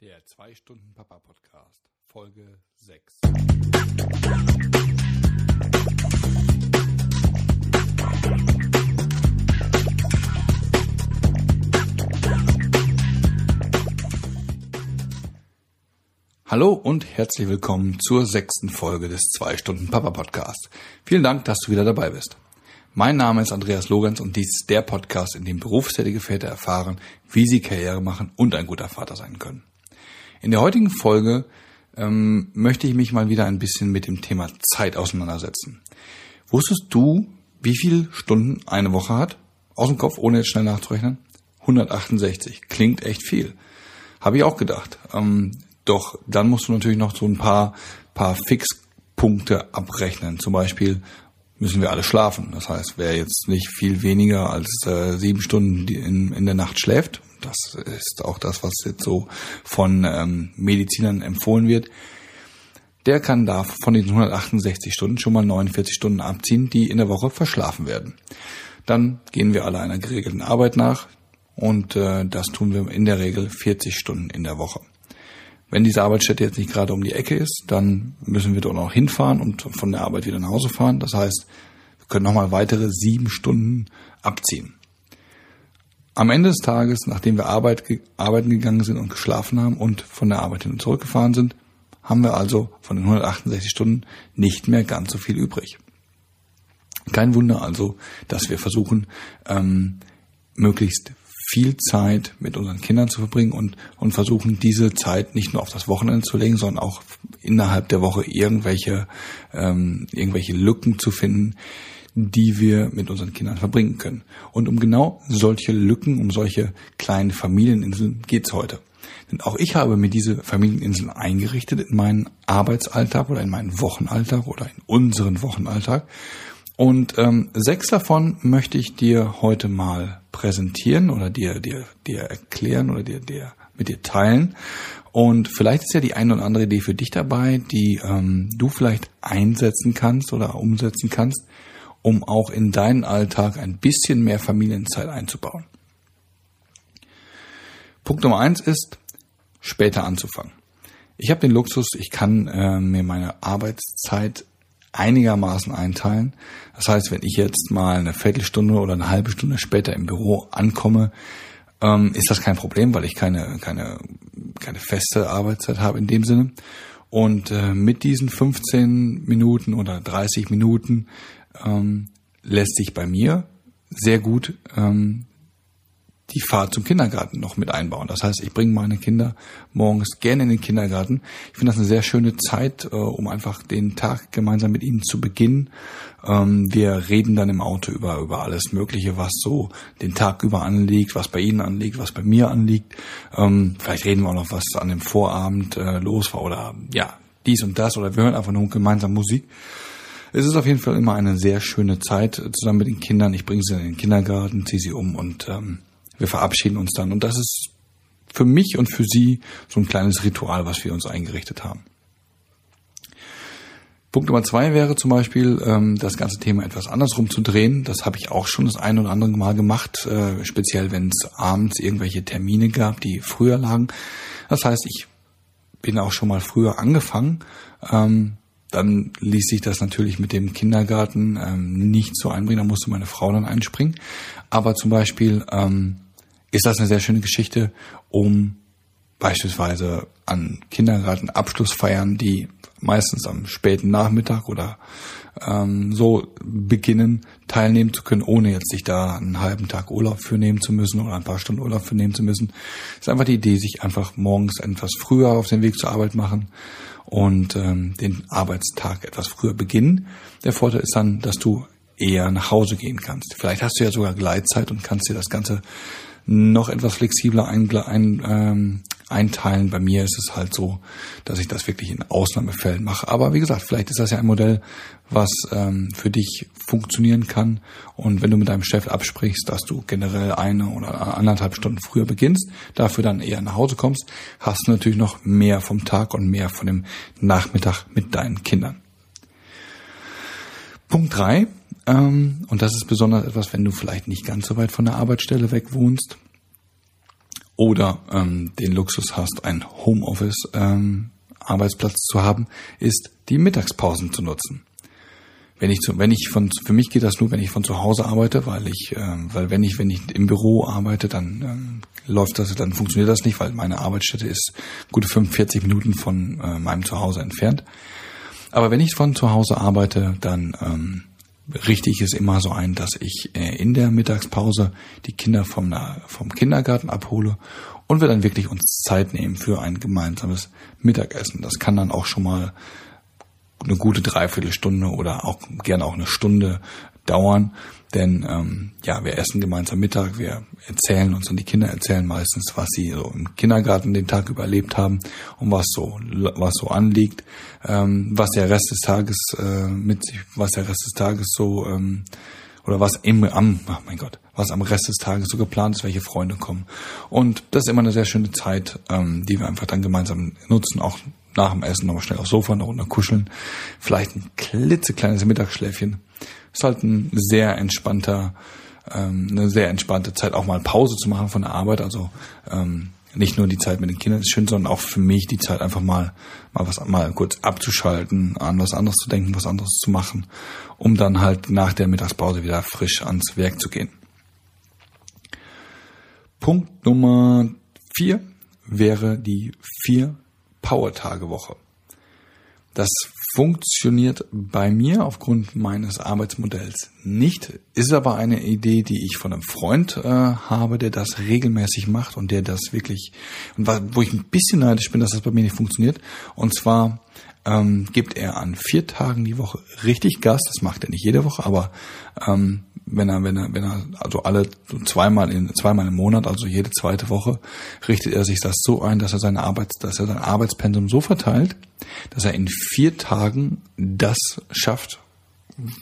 Der 2-Stunden-Papa-Podcast, Folge 6. Hallo und herzlich willkommen zur sechsten Folge des 2-Stunden-Papa-Podcast. Vielen Dank, dass du wieder dabei bist. Mein Name ist Andreas Lorenz und dies ist der Podcast, in dem berufstätige Väter erfahren, wie sie Karriere machen und ein guter Vater sein können. In der heutigen Folge ähm, möchte ich mich mal wieder ein bisschen mit dem Thema Zeit auseinandersetzen. Wusstest du, wie viele Stunden eine Woche hat? Aus dem Kopf, ohne jetzt schnell nachzurechnen? 168. Klingt echt viel. Habe ich auch gedacht. Ähm, doch dann musst du natürlich noch so ein paar, paar Fixpunkte abrechnen. Zum Beispiel müssen wir alle schlafen. Das heißt, wer jetzt nicht viel weniger als äh, sieben Stunden in, in der Nacht schläft, das ist auch das, was jetzt so von ähm, Medizinern empfohlen wird. Der kann da von den 168 Stunden schon mal 49 Stunden abziehen, die in der Woche verschlafen werden. Dann gehen wir alle einer geregelten Arbeit nach und äh, das tun wir in der Regel 40 Stunden in der Woche. Wenn diese Arbeitsstätte jetzt nicht gerade um die Ecke ist, dann müssen wir dort noch hinfahren und von der Arbeit wieder nach Hause fahren. Das heißt, wir können nochmal weitere sieben Stunden abziehen. Am Ende des Tages, nachdem wir Arbeit, arbeiten gegangen sind und geschlafen haben und von der Arbeit hin und zurückgefahren sind, haben wir also von den 168 Stunden nicht mehr ganz so viel übrig. Kein Wunder also, dass wir versuchen, ähm, möglichst viel Zeit mit unseren Kindern zu verbringen und, und versuchen, diese Zeit nicht nur auf das Wochenende zu legen, sondern auch innerhalb der Woche irgendwelche, ähm, irgendwelche Lücken zu finden, die wir mit unseren Kindern verbringen können. Und um genau solche Lücken, um solche kleinen Familieninseln geht's heute. Denn auch ich habe mir diese Familieninseln eingerichtet in meinen Arbeitsalltag oder in meinen Wochenalltag oder in unseren Wochenalltag. Und ähm, sechs davon möchte ich dir heute mal präsentieren oder dir, dir, dir erklären oder dir, dir mit dir teilen. Und vielleicht ist ja die eine oder andere Idee für dich dabei, die ähm, du vielleicht einsetzen kannst oder umsetzen kannst, um auch in deinen Alltag ein bisschen mehr Familienzeit einzubauen. Punkt Nummer eins ist, später anzufangen. Ich habe den Luxus, ich kann äh, mir meine Arbeitszeit einigermaßen einteilen. Das heißt, wenn ich jetzt mal eine Viertelstunde oder eine halbe Stunde später im Büro ankomme, ähm, ist das kein Problem, weil ich keine, keine, keine feste Arbeitszeit habe in dem Sinne. Und äh, mit diesen 15 Minuten oder 30 Minuten ähm, lässt sich bei mir sehr gut ähm, die Fahrt zum Kindergarten noch mit einbauen. Das heißt, ich bringe meine Kinder morgens gerne in den Kindergarten. Ich finde das eine sehr schöne Zeit, äh, um einfach den Tag gemeinsam mit ihnen zu beginnen. Ähm, wir reden dann im Auto über, über alles Mögliche, was so den Tag über anliegt, was bei ihnen anliegt, was bei mir anliegt. Ähm, vielleicht reden wir auch noch, was an dem Vorabend äh, los war oder ja, dies und das oder wir hören einfach nur gemeinsam Musik. Es ist auf jeden Fall immer eine sehr schöne Zeit zusammen mit den Kindern. Ich bringe sie in den Kindergarten, ziehe sie um und ähm, wir verabschieden uns dann. Und das ist für mich und für sie so ein kleines Ritual, was wir uns eingerichtet haben. Punkt Nummer zwei wäre zum Beispiel, ähm, das ganze Thema etwas andersrum zu drehen. Das habe ich auch schon das ein oder andere Mal gemacht, äh, speziell wenn es abends irgendwelche Termine gab, die früher lagen. Das heißt, ich bin auch schon mal früher angefangen, ähm, dann ließ sich das natürlich mit dem Kindergarten ähm, nicht so einbringen, da musste meine Frau dann einspringen. Aber zum Beispiel ist das eine sehr schöne Geschichte, um beispielsweise an Kindergartenabschlussfeiern, die meistens am späten Nachmittag oder ähm, so beginnen, teilnehmen zu können, ohne jetzt sich da einen halben Tag Urlaub für nehmen zu müssen oder ein paar Stunden Urlaub für nehmen zu müssen. Das ist einfach die Idee, sich einfach morgens etwas früher auf den Weg zur Arbeit machen und ähm, den Arbeitstag etwas früher beginnen. Der Vorteil ist dann, dass du eher nach Hause gehen kannst. Vielleicht hast du ja sogar Gleitzeit und kannst dir das Ganze noch etwas flexibler ein, ein, ähm, einteilen. Bei mir ist es halt so, dass ich das wirklich in Ausnahmefällen mache. Aber wie gesagt, vielleicht ist das ja ein Modell, was ähm, für dich funktionieren kann. Und wenn du mit deinem Chef absprichst, dass du generell eine oder anderthalb Stunden früher beginnst, dafür dann eher nach Hause kommst, hast du natürlich noch mehr vom Tag und mehr von dem Nachmittag mit deinen Kindern. Punkt drei ähm, und das ist besonders etwas, wenn du vielleicht nicht ganz so weit von der Arbeitsstelle weg wohnst oder ähm, den Luxus hast, ein Homeoffice ähm, Arbeitsplatz zu haben, ist die Mittagspausen zu nutzen. Wenn ich zu, wenn ich von für mich geht das nur, wenn ich von zu Hause arbeite, weil ich äh, weil wenn ich wenn ich im Büro arbeite, dann ähm, läuft das, dann funktioniert das nicht, weil meine Arbeitsstätte ist gute 45 Minuten von äh, meinem Zuhause entfernt. Aber wenn ich von zu Hause arbeite, dann ähm, richte ich es immer so ein, dass ich äh, in der Mittagspause die Kinder vom, vom Kindergarten abhole und wir dann wirklich uns Zeit nehmen für ein gemeinsames Mittagessen. Das kann dann auch schon mal eine gute Dreiviertelstunde oder auch gerne auch eine Stunde dauern. Denn ähm, ja, wir essen gemeinsam Mittag, wir erzählen uns und die Kinder erzählen meistens, was sie so im Kindergarten den Tag überlebt haben und was so was so anliegt, ähm, was der Rest des Tages äh, mit sich, was der Rest des Tages so ähm, oder was im am oh mein Gott, was am Rest des Tages so geplant ist, welche Freunde kommen. Und das ist immer eine sehr schöne Zeit, ähm, die wir einfach dann gemeinsam nutzen, auch nach dem Essen nochmal schnell aufs Sofa noch runter kuscheln, vielleicht ein klitzekleines Mittagsschläfchen. Ist halt ein sehr entspannter, ähm, eine sehr entspannte Zeit, auch mal Pause zu machen von der Arbeit. Also ähm, nicht nur die Zeit mit den Kindern ist schön, sondern auch für mich die Zeit einfach mal mal was mal kurz abzuschalten, an was anderes zu denken, was anderes zu machen, um dann halt nach der Mittagspause wieder frisch ans Werk zu gehen. Punkt Nummer vier wäre die vier Power-Tage-Woche. Das funktioniert bei mir aufgrund meines Arbeitsmodells nicht, ist aber eine Idee, die ich von einem Freund äh, habe, der das regelmäßig macht und der das wirklich, und wo ich ein bisschen neidisch bin, dass das bei mir nicht funktioniert. Und zwar ähm, gibt er an vier Tagen die Woche richtig Gas. Das macht er nicht jede Woche, aber ähm, wenn er, wenn er, wenn er, also alle so zweimal in zweimal im Monat, also jede zweite Woche, richtet er sich das so ein, dass er seine Arbeits, dass er sein Arbeitspensum so verteilt, dass er in vier Tagen das schafft,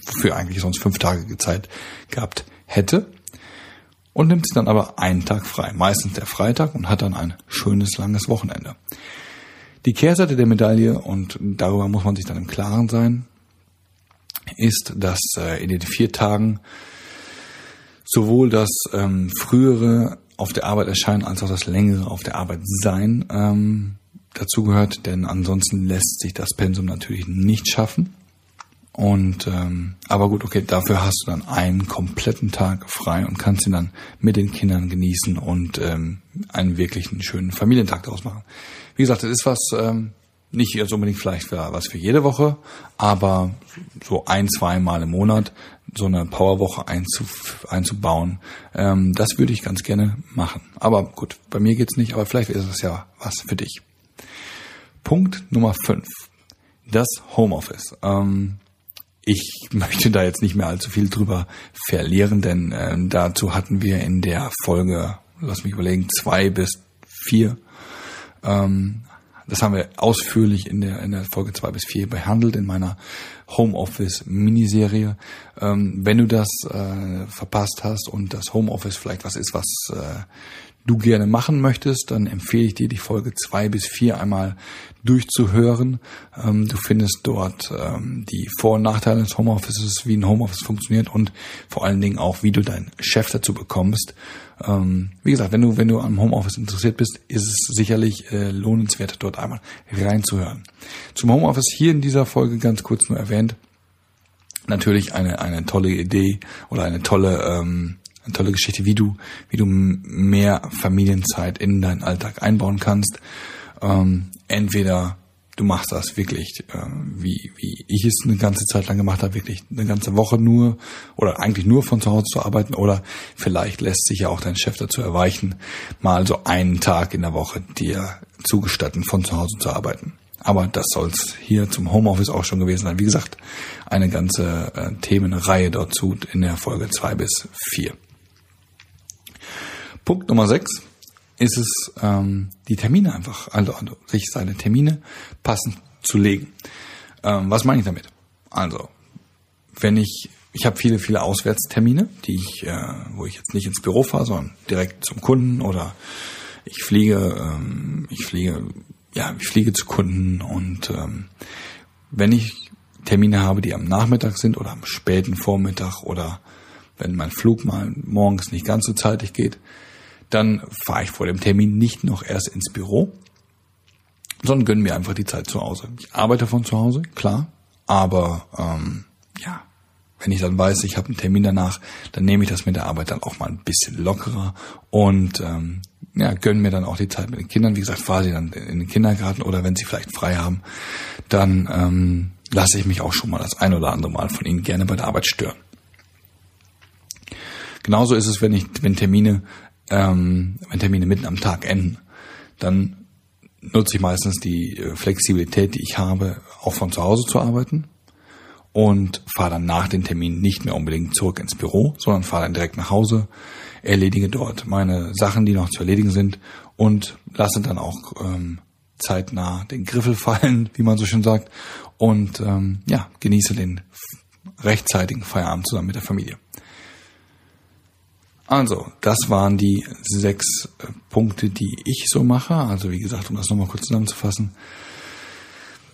wofür eigentlich sonst fünf Tage Zeit gehabt hätte. Und nimmt sich dann aber einen Tag frei, meistens der Freitag, und hat dann ein schönes langes Wochenende. Die Kehrseite der Medaille, und darüber muss man sich dann im Klaren sein, ist, dass äh, in den vier Tagen sowohl das ähm, frühere auf der Arbeit erscheinen als auch das längere auf der Arbeit sein ähm, dazugehört, denn ansonsten lässt sich das Pensum natürlich nicht schaffen. Und ähm, aber gut, okay, dafür hast du dann einen kompletten Tag frei und kannst ihn dann mit den Kindern genießen und ähm, einen wirklichen schönen Familientag daraus machen. Wie gesagt, das ist was, ähm, nicht jetzt unbedingt vielleicht für, was für jede Woche, aber so ein, zwei Mal im Monat so eine Powerwoche einzubauen, ähm, das würde ich ganz gerne machen. Aber gut, bei mir geht's nicht, aber vielleicht ist es ja was für dich. Punkt Nummer fünf: Das Homeoffice. Ähm, ich möchte da jetzt nicht mehr allzu viel drüber verlieren, denn äh, dazu hatten wir in der Folge, lass mich überlegen, zwei bis vier ähm, das haben wir ausführlich in der, in der Folge zwei bis vier behandelt in meiner Homeoffice Miniserie. Ähm, wenn du das äh, verpasst hast und das Homeoffice vielleicht was ist, was äh, du gerne machen möchtest, dann empfehle ich dir die Folge zwei bis vier einmal durchzuhören. Ähm, du findest dort ähm, die Vor- und Nachteile des Homeoffices, wie ein Homeoffice funktioniert und vor allen Dingen auch, wie du deinen Chef dazu bekommst, ähm, wie gesagt, wenn du, wenn du am Homeoffice interessiert bist, ist es sicherlich äh, lohnenswert, dort einmal reinzuhören. Zum Homeoffice hier in dieser Folge ganz kurz nur erwähnt. Natürlich eine, eine tolle Idee oder eine tolle, ähm, eine tolle Geschichte, wie du, wie du mehr Familienzeit in deinen Alltag einbauen kannst. Ähm, entweder du machst das wirklich, äh, wie, wie ich es eine ganze Zeit lang gemacht habe, wirklich eine ganze Woche nur oder eigentlich nur von zu Hause zu arbeiten oder vielleicht lässt sich ja auch dein Chef dazu erweichen, mal so einen Tag in der Woche dir zugestatten, von zu Hause zu arbeiten. Aber das soll es hier zum Homeoffice auch schon gewesen sein. Wie gesagt, eine ganze äh, Themenreihe dazu in der Folge zwei bis vier. Punkt Nummer sechs ist es, ähm, die Termine einfach, also, also sich seine Termine passend zu legen. Ähm, was meine ich damit? Also, wenn ich, ich habe viele, viele Auswärtstermine, die ich, äh, wo ich jetzt nicht ins Büro fahre, sondern direkt zum Kunden oder ich fliege, ähm, ich fliege, ja, ich fliege zu Kunden und ähm, wenn ich Termine habe, die am Nachmittag sind oder am späten Vormittag oder wenn mein Flug mal morgens nicht ganz so zeitig geht, dann fahre ich vor dem Termin nicht noch erst ins Büro, sondern gönne mir einfach die Zeit zu Hause. Ich arbeite von zu Hause, klar, aber ähm, ja, wenn ich dann weiß, ich habe einen Termin danach, dann nehme ich das mit der Arbeit dann auch mal ein bisschen lockerer und ähm, ja, gönnen mir dann auch die Zeit mit den Kindern. Wie gesagt, fahre sie dann in den Kindergarten oder wenn sie vielleicht frei haben, dann ähm, lasse ich mich auch schon mal das ein oder andere Mal von ihnen gerne bei der Arbeit stören. Genauso ist es, wenn ich, wenn Termine, ähm, wenn Termine mitten am Tag enden, dann nutze ich meistens die äh, Flexibilität, die ich habe, auch von zu Hause zu arbeiten und fahre dann nach dem Termin nicht mehr unbedingt zurück ins Büro, sondern fahre dann direkt nach Hause, erledige dort meine Sachen, die noch zu erledigen sind und lasse dann auch ähm, zeitnah den Griffel fallen, wie man so schön sagt, und ähm, ja, genieße den rechtzeitigen Feierabend zusammen mit der Familie. Also, das waren die sechs äh, Punkte, die ich so mache. Also, wie gesagt, um das nochmal kurz zusammenzufassen.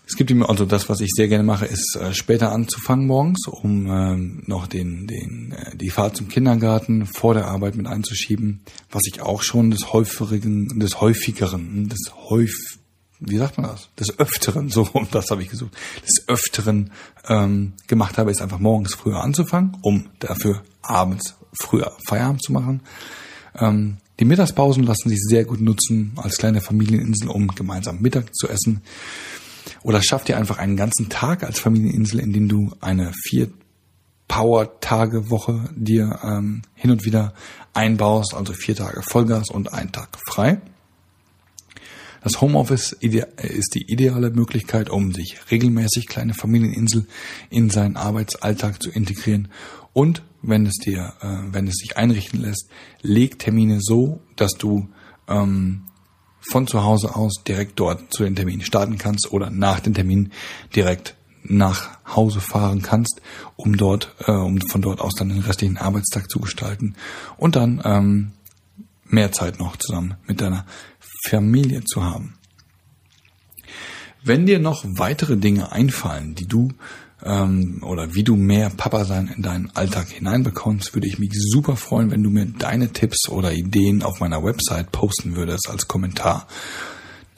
Es gibt immer, also das, was ich sehr gerne mache, ist äh, später anzufangen morgens, um ähm, noch den, den, äh, die Fahrt zum Kindergarten vor der Arbeit mit einzuschieben, was ich auch schon des häufigen, des häufigeren, des häuf, wie sagt man das? Des Öfteren, so, das habe ich gesucht, des Öfteren ähm, gemacht habe, ist einfach morgens früher anzufangen, um dafür abends früher Feierabend zu machen. Ähm, die Mittagspausen lassen sich sehr gut nutzen als kleine Familieninsel, um gemeinsam Mittag zu essen. Oder schaff dir einfach einen ganzen Tag als Familieninsel, in dem du eine vier Power-Tage-Woche dir ähm, hin und wieder einbaust, also vier Tage Vollgas und einen Tag frei. Das Homeoffice ist die ideale Möglichkeit, um sich regelmäßig kleine Familieninsel in seinen Arbeitsalltag zu integrieren. Und wenn es dir, äh, wenn es sich einrichten lässt, leg Termine so, dass du ähm, von zu Hause aus direkt dort zu den Terminen starten kannst oder nach dem Termin direkt nach Hause fahren kannst, um dort, äh, um von dort aus dann den restlichen Arbeitstag zu gestalten. Und dann ähm, mehr Zeit noch zusammen mit deiner Familie zu haben. Wenn dir noch weitere Dinge einfallen, die du ähm, oder wie du mehr Papa sein in deinen Alltag hineinbekommst, würde ich mich super freuen, wenn du mir deine Tipps oder Ideen auf meiner Website posten würdest als Kommentar.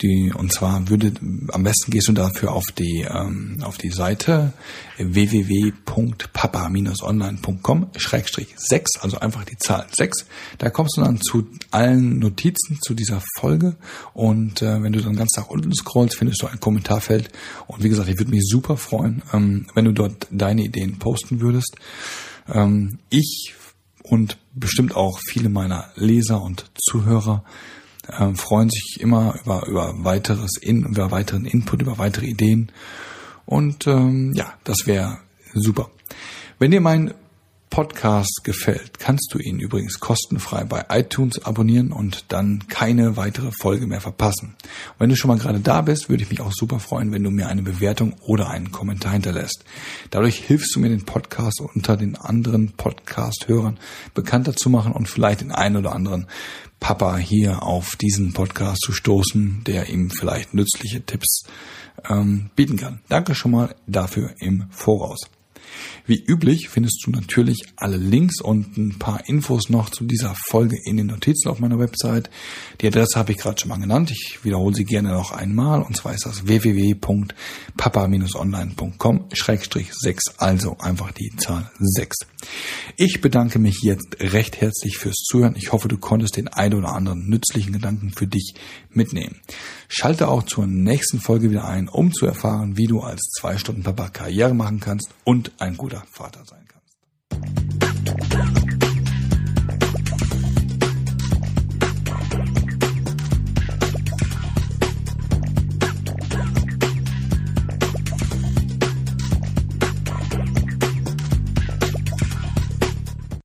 Die, und zwar würde, am besten gehst du dafür auf die, ähm, auf die Seite www.papa-online.com schrägstrich 6, also einfach die Zahl 6. Da kommst du dann zu allen Notizen zu dieser Folge und äh, wenn du dann ganz nach unten scrollst, findest du ein Kommentarfeld und wie gesagt, ich würde mich super freuen, ähm, wenn du dort deine Ideen posten würdest. Ähm, ich und bestimmt auch viele meiner Leser und Zuhörer äh, freuen sich immer über, über weiteres In, über weiteren Input, über weitere Ideen. Und ähm, ja, das wäre super. Wenn dir mein Podcast gefällt, kannst du ihn übrigens kostenfrei bei iTunes abonnieren und dann keine weitere Folge mehr verpassen. Und wenn du schon mal gerade da bist, würde ich mich auch super freuen, wenn du mir eine Bewertung oder einen Kommentar hinterlässt. Dadurch hilfst du mir, den Podcast unter den anderen Podcast-Hörern bekannter zu machen und vielleicht den einen oder anderen Papa hier auf diesen Podcast zu stoßen, der ihm vielleicht nützliche Tipps ähm, bieten kann. Danke schon mal dafür im Voraus. Wie üblich findest du natürlich alle Links und ein paar Infos noch zu dieser Folge in den Notizen auf meiner Website. Die Adresse habe ich gerade schon mal genannt. Ich wiederhole sie gerne noch einmal. Und zwar ist das www.papa-online.com-6, also einfach die Zahl 6. Ich bedanke mich jetzt recht herzlich fürs Zuhören. Ich hoffe, du konntest den ein oder anderen nützlichen Gedanken für dich mitnehmen. Schalte auch zur nächsten Folge wieder ein, um zu erfahren, wie du als zwei Stunden Papa Karriere machen kannst und ein guter Vater sein kannst.